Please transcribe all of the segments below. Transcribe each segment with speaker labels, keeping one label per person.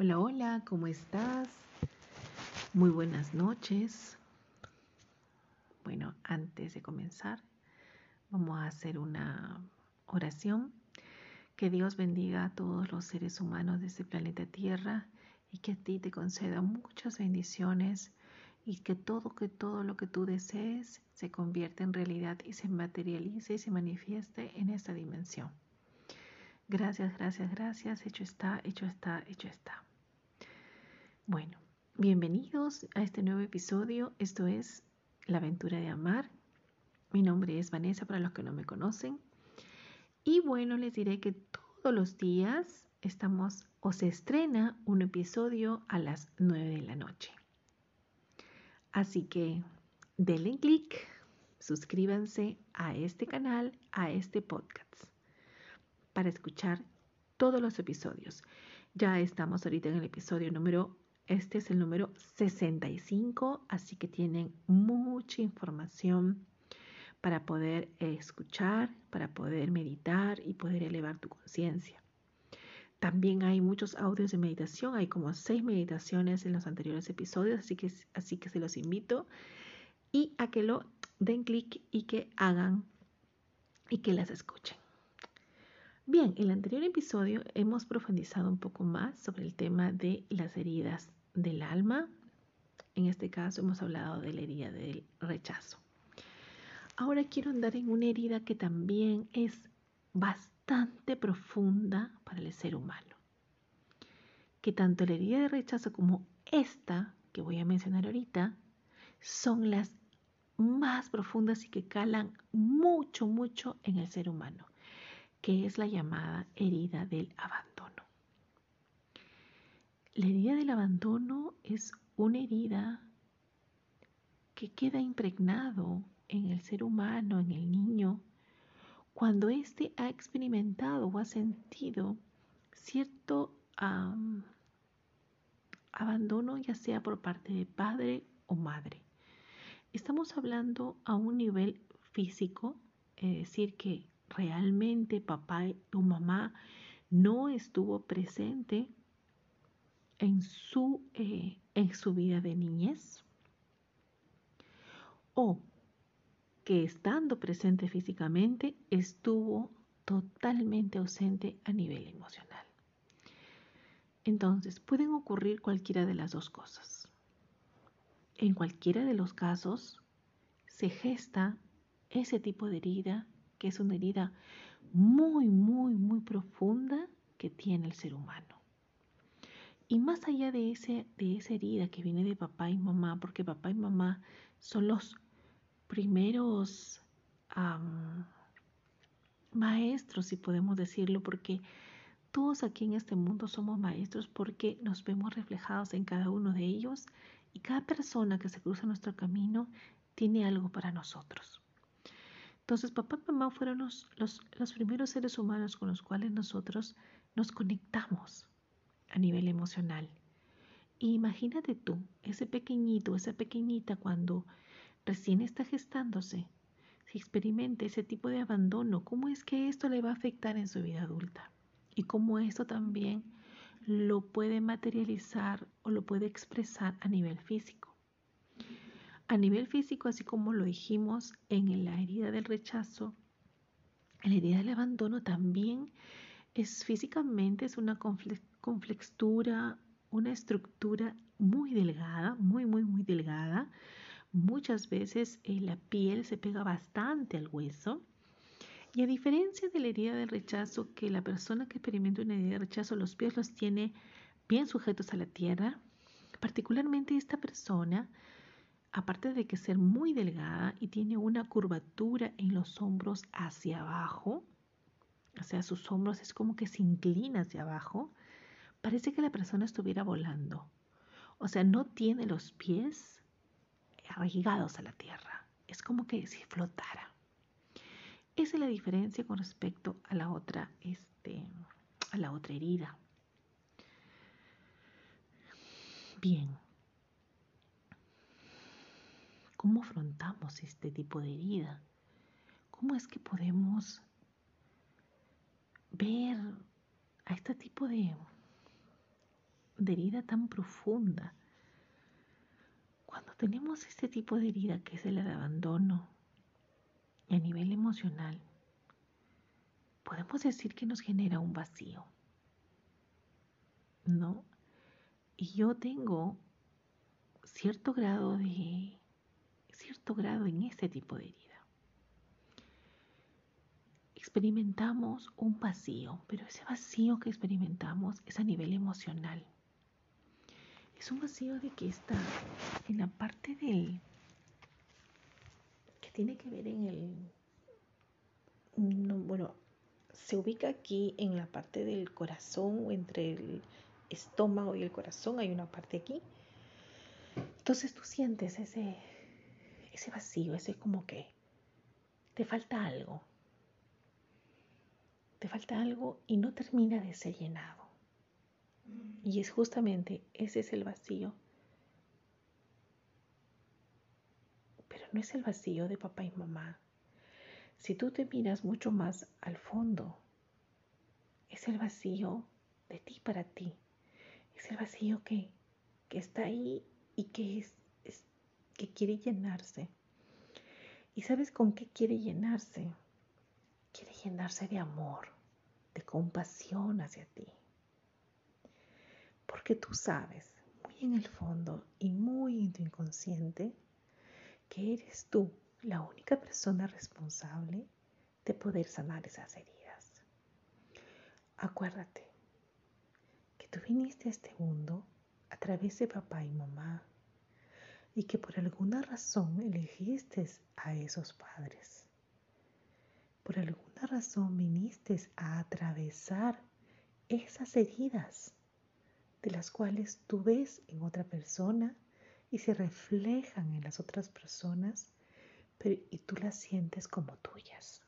Speaker 1: Hola, hola, ¿cómo estás? Muy buenas noches. Bueno, antes de comenzar, vamos a hacer una oración. Que Dios bendiga a todos los seres humanos de este planeta Tierra y que a ti te conceda muchas bendiciones y que todo, que todo lo que tú desees se convierta en realidad y se materialice y se manifieste en esta dimensión. Gracias, gracias, gracias. Hecho está, hecho está, hecho está. Bueno, bienvenidos a este nuevo episodio. Esto es La aventura de amar. Mi nombre es Vanessa para los que no me conocen. Y bueno, les diré que todos los días estamos o se estrena un episodio a las 9 de la noche. Así que denle clic, suscríbanse a este canal, a este podcast para escuchar todos los episodios. Ya estamos ahorita en el episodio número, este es el número 65, así que tienen mucha información para poder escuchar, para poder meditar y poder elevar tu conciencia. También hay muchos audios de meditación, hay como seis meditaciones en los anteriores episodios, así que, así que se los invito y a que lo den clic y que hagan y que las escuchen. Bien, en el anterior episodio hemos profundizado un poco más sobre el tema de las heridas del alma. En este caso hemos hablado de la herida del rechazo. Ahora quiero andar en una herida que también es bastante profunda para el ser humano. Que tanto la herida de rechazo como esta que voy a mencionar ahorita son las más profundas y que calan mucho, mucho en el ser humano que es la llamada herida del abandono. La herida del abandono es una herida que queda impregnado en el ser humano, en el niño, cuando éste ha experimentado o ha sentido cierto abandono, ya sea por parte de padre o madre. Estamos hablando a un nivel físico, es decir, que realmente papá o mamá no estuvo presente en su, eh, en su vida de niñez o que estando presente físicamente estuvo totalmente ausente a nivel emocional. Entonces, pueden ocurrir cualquiera de las dos cosas. En cualquiera de los casos, se gesta ese tipo de herida que es una herida muy, muy, muy profunda que tiene el ser humano. Y más allá de, ese, de esa herida que viene de papá y mamá, porque papá y mamá son los primeros maestros, si podemos decirlo, porque todos aquí en este mundo somos maestros porque nos vemos reflejados en cada uno de ellos y cada persona que se cruza nuestro camino tiene algo para nosotros. Entonces, papá y mamá fueron los, los, primeros seres humanos con los cuales nosotros nos conectamos a nivel emocional. imagínate tú, ese pequeñito, esa pequeñita cuando recién está gestándose, si experimenta ese tipo de abandono, ¿cómo es que esto le va a afectar en su vida adulta? Y cómo esto también lo puede materializar o lo puede expresar a nivel físico. A nivel físico, así como lo dijimos en la herida del rechazo, la herida del abandono también es físicamente, es una conflexura, una estructura muy delgada, muy, muy, muy delgada. Muchas veces eh, la piel se pega bastante al hueso. Y a diferencia de la herida del rechazo, que la persona que experimenta una herida de rechazo, los pies los tiene bien sujetos a la tierra, particularmente esta persona aparte de que ser muy delgada y tiene una curvatura en los hombros hacia abajo, o sea, sus hombros es como que se inclina hacia abajo, parece que la persona estuviera volando. O sea, no tiene los pies arraigados a la tierra, es como que si flotara. Esa es la diferencia con respecto a la otra, este, a la otra herida. Bien, ¿Cómo afrontamos este tipo de herida? ¿Cómo es que podemos ver a este tipo de, de herida tan profunda. Cuando tenemos este tipo de herida que es el abandono a nivel emocional, podemos decir que nos genera un vacío. ¿No? Y yo tengo cierto grado de cierto grado en este tipo de herida. Experimentamos un vacío, pero ese vacío que experimentamos es a nivel emocional. Es un vacío de que está en la parte del que tiene que ver en el bueno, se ubica aquí en la parte del corazón o entre el estómago y el corazón, hay una parte aquí. Entonces tú sientes ese, ese vacío, ese como que te falta algo. Te falta algo y no termina de ser llenado. Y es justamente ese es el vacío. Pero no es el vacío de papá y mamá. Si tú te miras mucho más al fondo, es el vacío de ti para ti. Es el vacío que, que está ahí y que, es, que quiere llenarse. ¿Y sabes con qué quiere llenarse? Quiere llenarse de amor, de compasión hacia ti. Porque tú sabes, muy en el fondo y muy en tu inconsciente, que eres tú la única persona responsable de poder sanar esas heridas. Acuérdate que tú viniste a este mundo a través de papá y mamá y que por alguna razón elegiste a esos padres. Por alguna razón viniste a atravesar esas heridas las cuales tú ves en otra persona y se reflejan en las otras personas y tú las sientes como tuyas.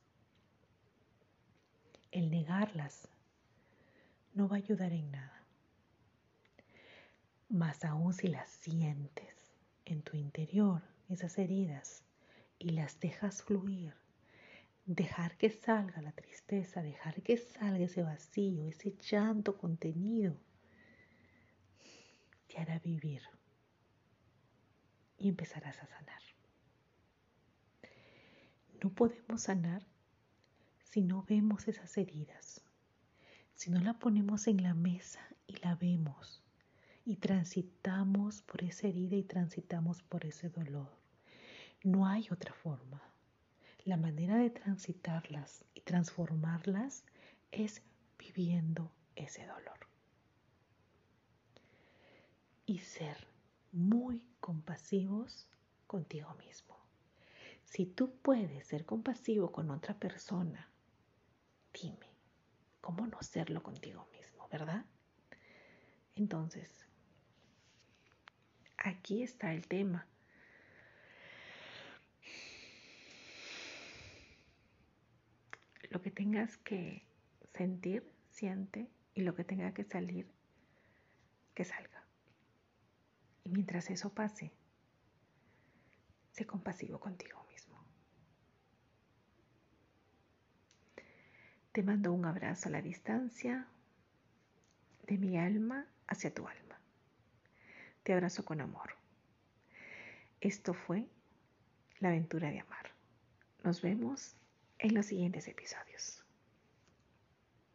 Speaker 1: El negarlas no va a ayudar en nada. Más aún si las sientes en tu interior, esas heridas, y las dejas fluir, dejar que salga la tristeza, dejar que salga ese vacío, ese llanto contenido, te hará vivir y empezarás a sanar. No podemos sanar si no vemos esas heridas, si no la ponemos en la mesa y la vemos y transitamos por esa herida y transitamos por ese dolor. No hay otra forma. La manera de transitarlas y transformarlas es viviendo ese dolor. Y ser muy compasivos contigo mismo. Si tú puedes ser compasivo con otra persona, dime, ¿Cómo no serlo contigo mismo, verdad? Entonces, aquí está el tema. Lo que tengas que sentir, siente, y lo que tenga que salir, que salga. Mientras eso pase, sé compasivo contigo mismo. Te mando un abrazo a la distancia de mi alma hacia tu alma. Te abrazo con amor. Esto fue la aventura de amar. Nos vemos en los siguientes episodios.